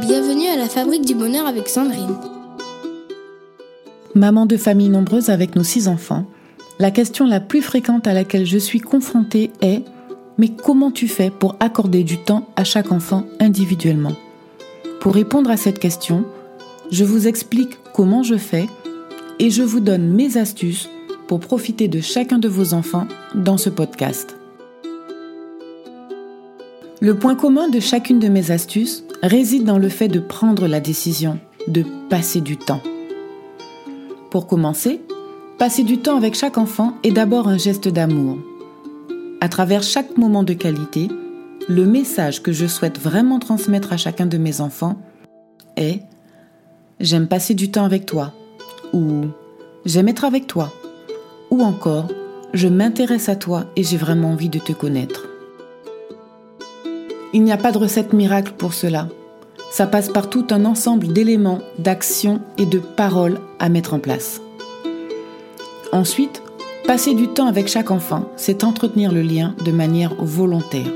Bienvenue à la Fabrique du Bonheur avec Sandrine. Maman de famille nombreuse avec nos six enfants, la question la plus fréquente à laquelle je suis confrontée est Mais comment tu fais pour accorder du temps à chaque enfant individuellement? Pour répondre à cette question, je vous explique comment je fais et je vous donne mes astuces pour profiter de chacun de vos enfants dans ce podcast. Le point commun de chacune de mes astuces réside dans le fait de prendre la décision, de passer du temps. Pour commencer, passer du temps avec chaque enfant est d'abord un geste d'amour. À travers chaque moment de qualité, le message que je souhaite vraiment transmettre à chacun de mes enfants est J'aime passer du temps avec toi ou J'aime être avec toi ou encore Je m'intéresse à toi et j'ai vraiment envie de te connaître. Il n'y a pas de recette miracle pour cela. Ça passe par tout un ensemble d'éléments, d'actions et de paroles à mettre en place. Ensuite, passer du temps avec chaque enfant, c'est entretenir le lien de manière volontaire.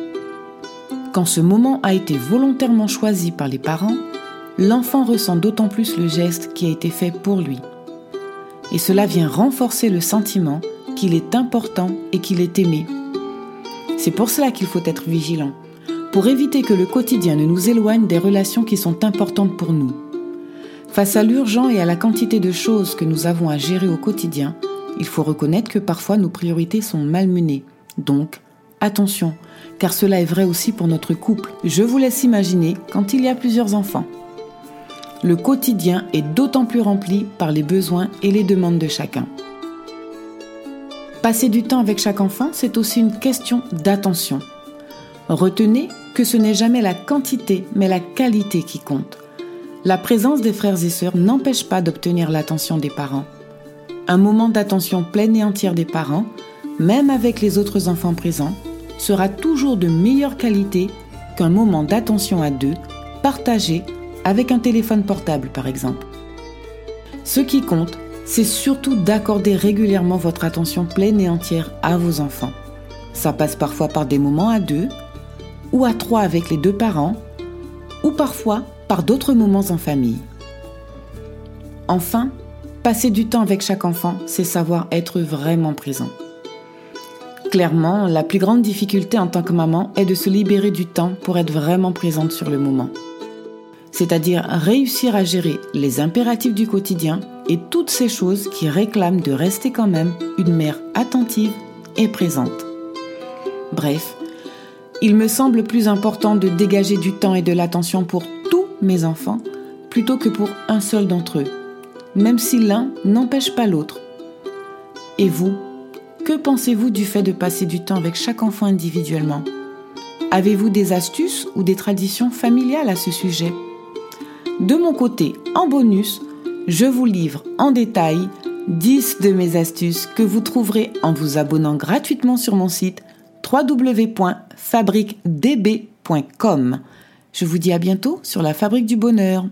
Quand ce moment a été volontairement choisi par les parents, l'enfant ressent d'autant plus le geste qui a été fait pour lui. Et cela vient renforcer le sentiment qu'il est important et qu'il est aimé. C'est pour cela qu'il faut être vigilant pour éviter que le quotidien ne nous éloigne des relations qui sont importantes pour nous. Face à l'urgent et à la quantité de choses que nous avons à gérer au quotidien, il faut reconnaître que parfois nos priorités sont malmenées. Donc, attention, car cela est vrai aussi pour notre couple. Je vous laisse imaginer quand il y a plusieurs enfants. Le quotidien est d'autant plus rempli par les besoins et les demandes de chacun. Passer du temps avec chaque enfant, c'est aussi une question d'attention. Retenez que ce n'est jamais la quantité, mais la qualité qui compte. La présence des frères et sœurs n'empêche pas d'obtenir l'attention des parents. Un moment d'attention pleine et entière des parents, même avec les autres enfants présents, sera toujours de meilleure qualité qu'un moment d'attention à deux, partagé avec un téléphone portable par exemple. Ce qui compte, c'est surtout d'accorder régulièrement votre attention pleine et entière à vos enfants. Ça passe parfois par des moments à deux, ou à trois avec les deux parents, ou parfois par d'autres moments en famille. Enfin, passer du temps avec chaque enfant, c'est savoir être vraiment présent. Clairement, la plus grande difficulté en tant que maman est de se libérer du temps pour être vraiment présente sur le moment. C'est-à-dire réussir à gérer les impératifs du quotidien et toutes ces choses qui réclament de rester quand même une mère attentive et présente. Bref, il me semble plus important de dégager du temps et de l'attention pour tous mes enfants plutôt que pour un seul d'entre eux, même si l'un n'empêche pas l'autre. Et vous, que pensez-vous du fait de passer du temps avec chaque enfant individuellement? Avez-vous des astuces ou des traditions familiales à ce sujet? De mon côté, en bonus, je vous livre en détail 10 de mes astuces que vous trouverez en vous abonnant gratuitement sur mon site www.fabriquedb.com. Je vous dis à bientôt sur la Fabrique du Bonheur.